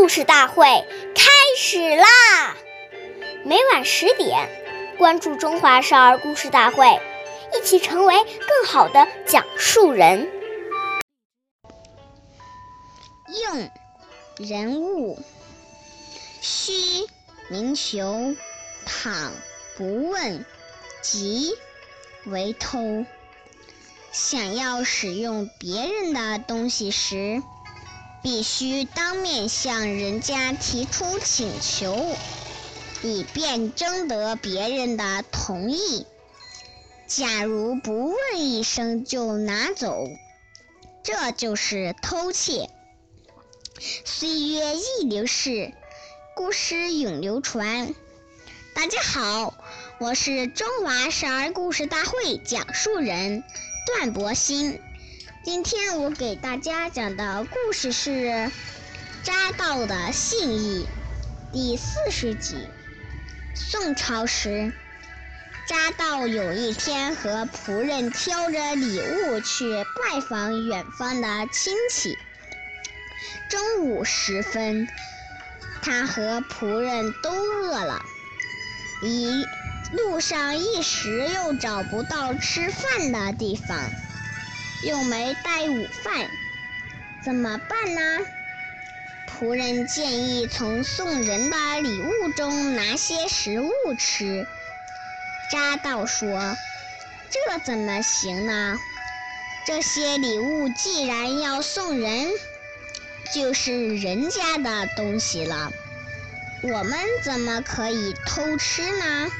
故事大会开始啦！每晚十点，关注《中华少儿故事大会》，一起成为更好的讲述人。应人物：虚名求，倘不问，即为偷。想要使用别人的东西时，必须当面向人家提出请求，以便征得别人的同意。假如不问一声就拿走，这就是偷窃。岁月易流逝，故事永流传。大家好，我是中华少儿故事大会讲述人段博鑫。今天我给大家讲的故事是《扎道的信义》第四十集。宋朝时，扎道有一天和仆人挑着礼物去拜访远方的亲戚。中午时分，他和仆人都饿了，一路上一时又找不到吃饭的地方。又没带午饭，怎么办呢？仆人建议从送人的礼物中拿些食物吃。扎道说：“这怎么行呢？这些礼物既然要送人，就是人家的东西了，我们怎么可以偷吃呢？”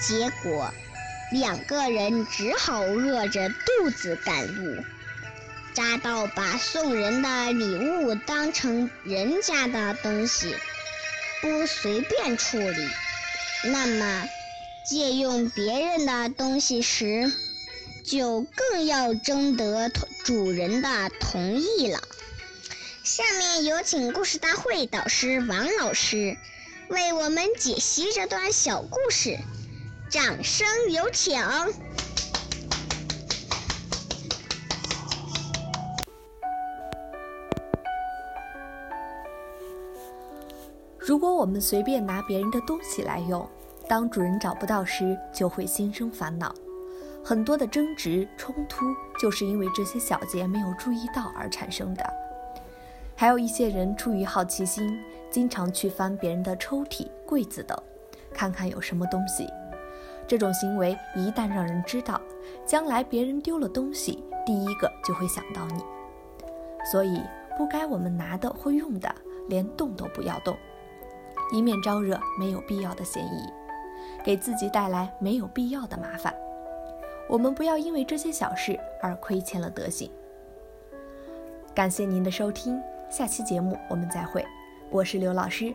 结果。两个人只好饿着肚子赶路。扎道把送人的礼物当成人家的东西，不随便处理，那么借用别人的东西时，就更要征得主人的同意了。下面有请故事大会导师王老师为我们解析这段小故事。掌声有请！如果我们随便拿别人的东西来用，当主人找不到时，就会心生烦恼。很多的争执冲突，就是因为这些小节没有注意到而产生的。还有一些人出于好奇心，经常去翻别人的抽屉、柜子等，看看有什么东西。这种行为一旦让人知道，将来别人丢了东西，第一个就会想到你。所以，不该我们拿的或用的，连动都不要动，以免招惹没有必要的嫌疑，给自己带来没有必要的麻烦。我们不要因为这些小事而亏欠了德行。感谢您的收听，下期节目我们再会。我是刘老师。